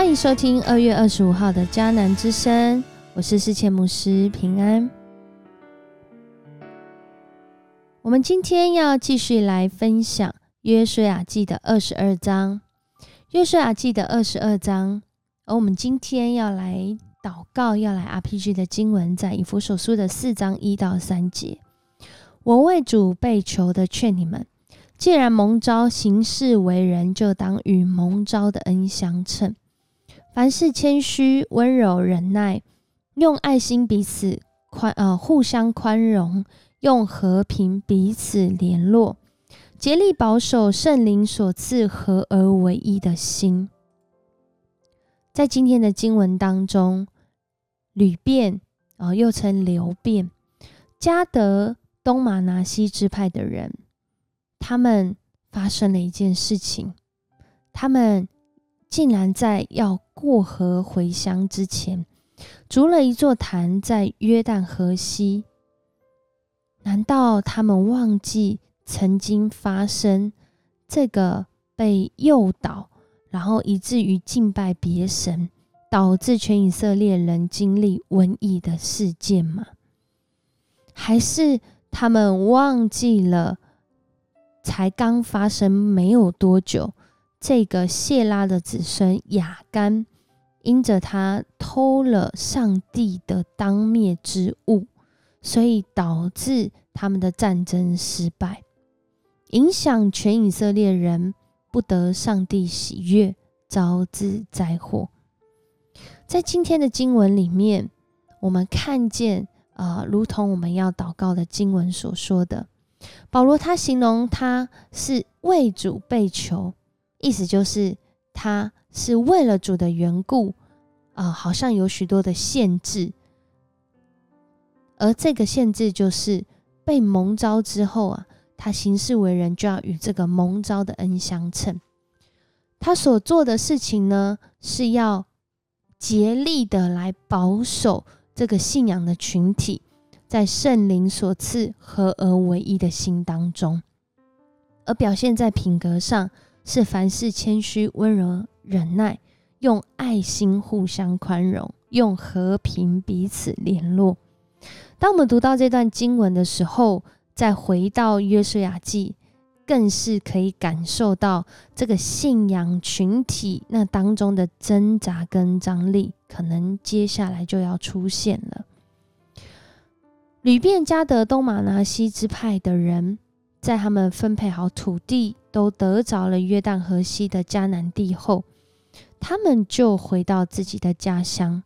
欢迎收听二月二十五号的迦南之声，我是世界牧师平安。我们今天要继续来分享约书亚记的二十二章，约书亚记的二十二章，而我们今天要来祷告、要来 RPG 的经文，在以弗所书的四章一到三节。我为主被囚的劝你们。既然蒙召行事为人，就当与蒙召的恩相称。凡事谦虚、温柔、忍耐，用爱心彼此宽呃互相宽容，用和平彼此联络，竭力保守圣灵所赐合而为一的心。在今天的经文当中，吕变啊，又称流变，加德东马拿西支派的人。他们发生了一件事情，他们竟然在要过河回乡之前，筑了一座坛在约旦河西。难道他们忘记曾经发生这个被诱导，然后以至于敬拜别神，导致全以色列人经历瘟疫的事件吗？还是他们忘记了？才刚发生没有多久，这个谢拉的子孙雅干，因着他偷了上帝的当灭之物，所以导致他们的战争失败，影响全以色列人不得上帝喜悦，招致灾祸。在今天的经文里面，我们看见，呃，如同我们要祷告的经文所说的。保罗他形容他是为主被囚，意思就是他是为了主的缘故，啊，好像有许多的限制，而这个限制就是被蒙召之后啊，他行事为人就要与这个蒙召的恩相称。他所做的事情呢，是要竭力的来保守这个信仰的群体。在圣灵所赐合而为一的心当中，而表现在品格上是凡事谦虚、温柔、忍耐，用爱心互相宽容，用和平彼此联络。当我们读到这段经文的时候，再回到约书亚记，更是可以感受到这个信仰群体那当中的挣扎跟张力，可能接下来就要出现了。吕便加德东马拿西支派的人，在他们分配好土地，都得着了约旦河西的迦南地后，他们就回到自己的家乡。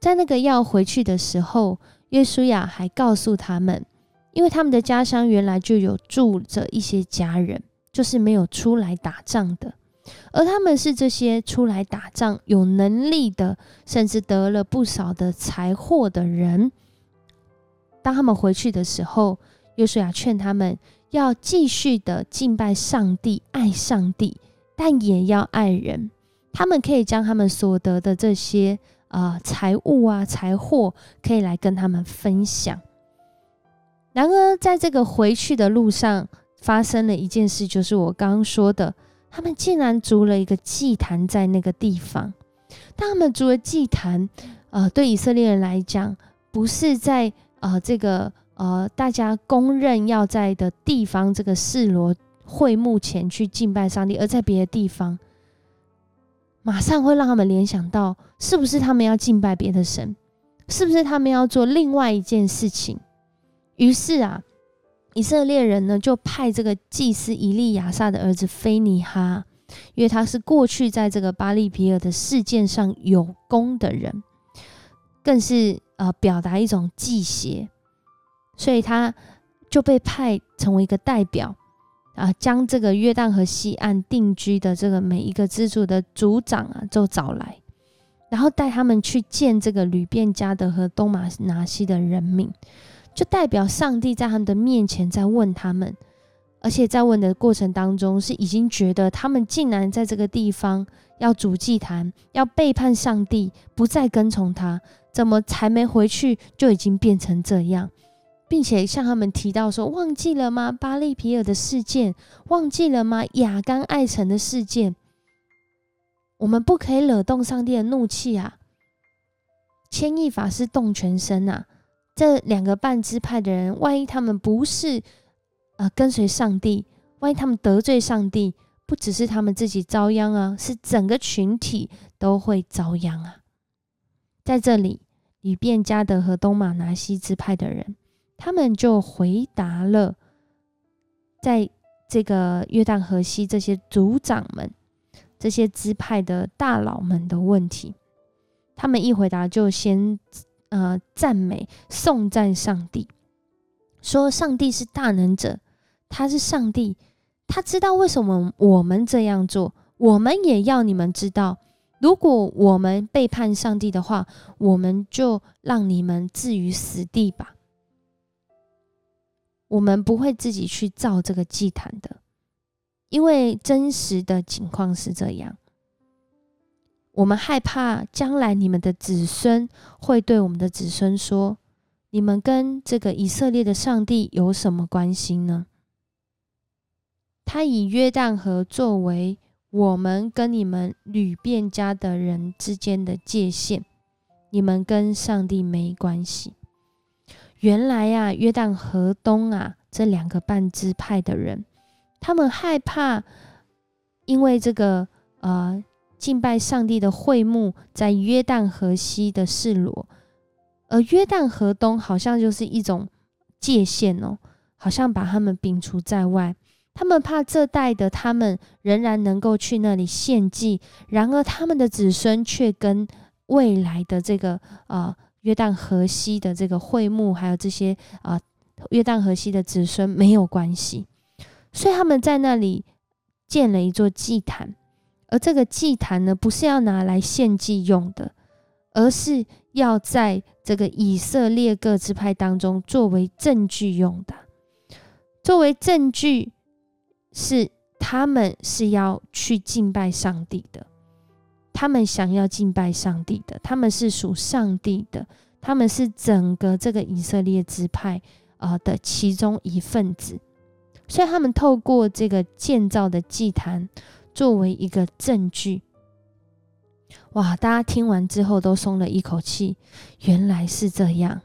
在那个要回去的时候，约书亚还告诉他们，因为他们的家乡原来就有住着一些家人，就是没有出来打仗的，而他们是这些出来打仗有能力的，甚至得了不少的财货的人。当他们回去的时候，约书亚劝他们要继续的敬拜上帝、爱上帝，但也要爱人。他们可以将他们所得的这些啊财物啊财货，可以来跟他们分享。然而，在这个回去的路上，发生了一件事，就是我刚刚说的，他们竟然筑了一个祭坛在那个地方。当他们筑了祭坛，呃，对以色列人来讲，不是在。呃，这个呃，大家公认要在的地方，这个示罗会幕前去敬拜上帝，而在别的地方，马上会让他们联想到，是不是他们要敬拜别的神？是不是他们要做另外一件事情？于是啊，以色列人呢就派这个祭司以利亚撒的儿子菲尼哈，因为他是过去在这个巴利皮尔的事件上有功的人，更是。呃，表达一种忌邪，所以他就被派成为一个代表啊，将这个约旦河西岸定居的这个每一个支族的族长啊，就找来，然后带他们去见这个吕便加德和东马拿西的人民，就代表上帝在他们的面前在问他们，而且在问的过程当中，是已经觉得他们竟然在这个地方要主祭坛，要背叛上帝，不再跟从他。怎么才没回去就已经变成这样，并且向他们提到说：“忘记了吗？巴利皮尔的事件，忘记了吗？亚干爱城的事件。”我们不可以惹动上帝的怒气啊！千亿法师动全身呐！这两个半支派的人，万一他们不是呃跟随上帝，万一他们得罪上帝，不只是他们自己遭殃啊，是整个群体都会遭殃啊！在这里，以便加德和东马拿西支派的人，他们就回答了，在这个约旦河西这些族长们。这些支派的大佬们的问题，他们一回答就先呃赞美颂赞上帝，说上帝是大能者，他是上帝，他知道为什么我们这样做，我们也要你们知道，如果我们背叛上帝的话，我们就让你们置于死地吧，我们不会自己去造这个祭坛的。因为真实的情况是这样，我们害怕将来你们的子孙会对我们的子孙说：“你们跟这个以色列的上帝有什么关系呢？”他以约旦河作为我们跟你们吕便家的人之间的界限，你们跟上帝没关系。原来呀，约旦河东啊，这两个半支派的人。他们害怕，因为这个呃敬拜上帝的会幕在约旦河西的示罗，而约旦河东好像就是一种界限哦，好像把他们摒除在外。他们怕这代的他们仍然能够去那里献祭，然而他们的子孙却跟未来的这个呃约旦河西的这个会幕，还有这些啊约旦河西的子孙没有关系。所以他们在那里建了一座祭坛，而这个祭坛呢，不是要拿来献祭用的，而是要在这个以色列各支派当中作为证据用的。作为证据，是他们是要去敬拜上帝的，他们想要敬拜上帝的，他们是属上帝的，他们是整个这个以色列支派啊的其中一份子。所以他们透过这个建造的祭坛作为一个证据，哇！大家听完之后都松了一口气，原来是这样。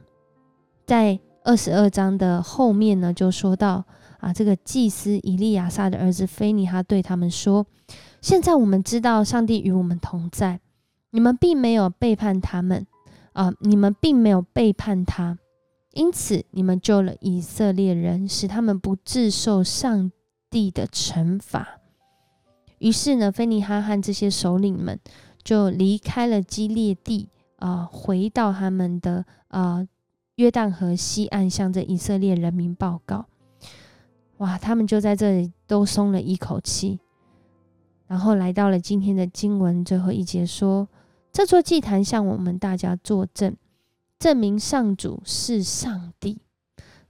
在二十二章的后面呢，就说到啊，这个祭司以利亚撒的儿子菲尼哈对他们说：“现在我们知道上帝与我们同在，你们并没有背叛他们啊，你们并没有背叛他。”因此，你们救了以色列人，使他们不致受上帝的惩罚。于是呢，菲尼哈和这些首领们就离开了基列地，啊，回到他们的啊约旦河西岸，向着以色列人民报告。哇，他们就在这里都松了一口气。然后来到了今天的经文最后一节，说：“这座祭坛向我们大家作证。”证明上主是上帝，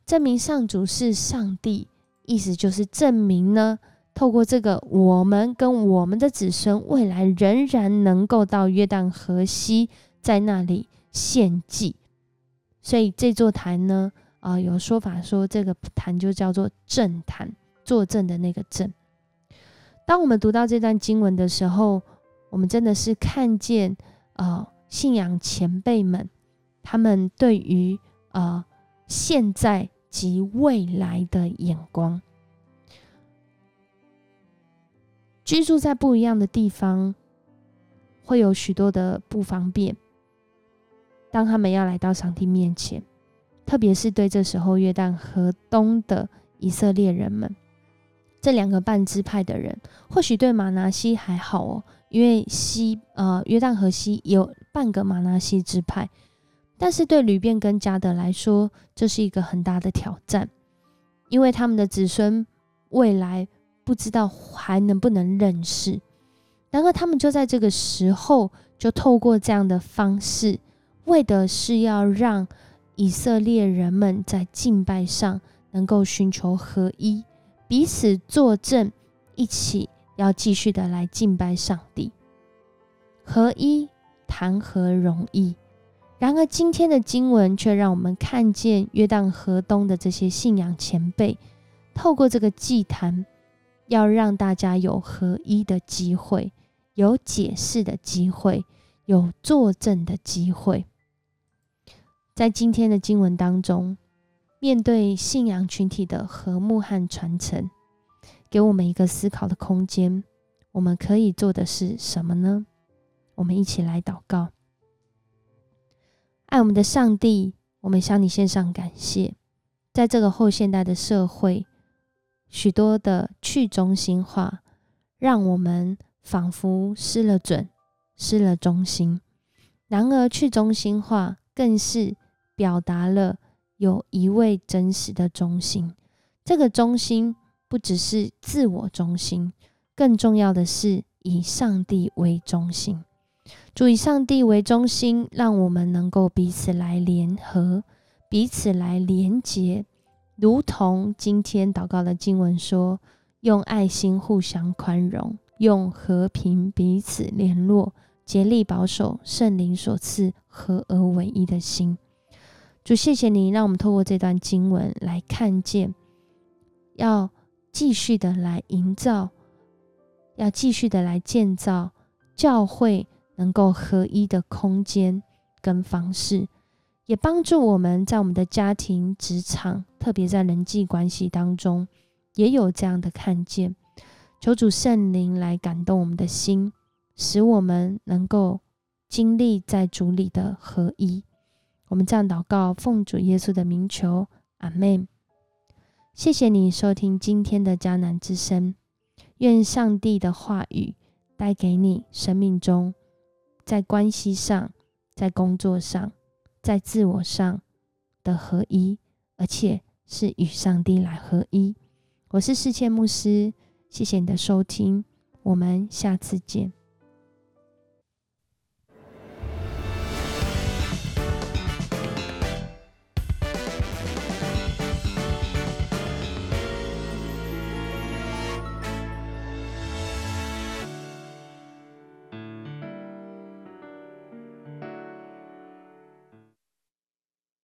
证明上主是上帝，意思就是证明呢，透过这个，我们跟我们的子孙未来仍然能够到约旦河西，在那里献祭。所以这座坛呢，啊，有说法说这个坛就叫做正坛，作证的那个证。当我们读到这段经文的时候，我们真的是看见啊，信仰前辈们。他们对于呃现在及未来的眼光，居住在不一样的地方，会有许多的不方便。当他们要来到上帝面前，特别是对这时候约旦河东的以色列人们，这两个半支派的人，或许对马拿西还好哦，因为西呃约旦河西有半个马拿西支派。但是对吕便跟加德来说，这是一个很大的挑战，因为他们的子孙未来不知道还能不能认识。然而，他们就在这个时候，就透过这样的方式，为的是要让以色列人们在敬拜上能够寻求合一，彼此作证，一起要继续的来敬拜上帝。合一谈何容易？然而，今天的经文却让我们看见约旦河东的这些信仰前辈，透过这个祭坛，要让大家有合一的机会，有解释的机会，有作证的机会。在今天的经文当中，面对信仰群体的和睦和传承，给我们一个思考的空间。我们可以做的是什么呢？我们一起来祷告。爱我们的上帝，我们向你献上感谢。在这个后现代的社会，许多的去中心化，让我们仿佛失了准，失了中心。然而，去中心化更是表达了有一位真实的中心。这个中心不只是自我中心，更重要的是以上帝为中心。主以上帝为中心，让我们能够彼此来联合，彼此来连结，如同今天祷告的经文说：用爱心互相宽容，用和平彼此联络，竭力保守圣灵所赐合而为一的心。主，谢谢你，让我们透过这段经文来看见，要继续的来营造，要继续的来建造教会。能够合一的空间跟方式，也帮助我们在我们的家庭、职场，特别在人际关系当中，也有这样的看见。求主圣灵来感动我们的心，使我们能够经历在主里的合一。我们这样祷告，奉主耶稣的名求，阿门。谢谢你收听今天的迦南之声，愿上帝的话语带给你生命中。在关系上，在工作上，在自我上的合一，而且是与上帝来合一。我是世界牧师，谢谢你的收听，我们下次见。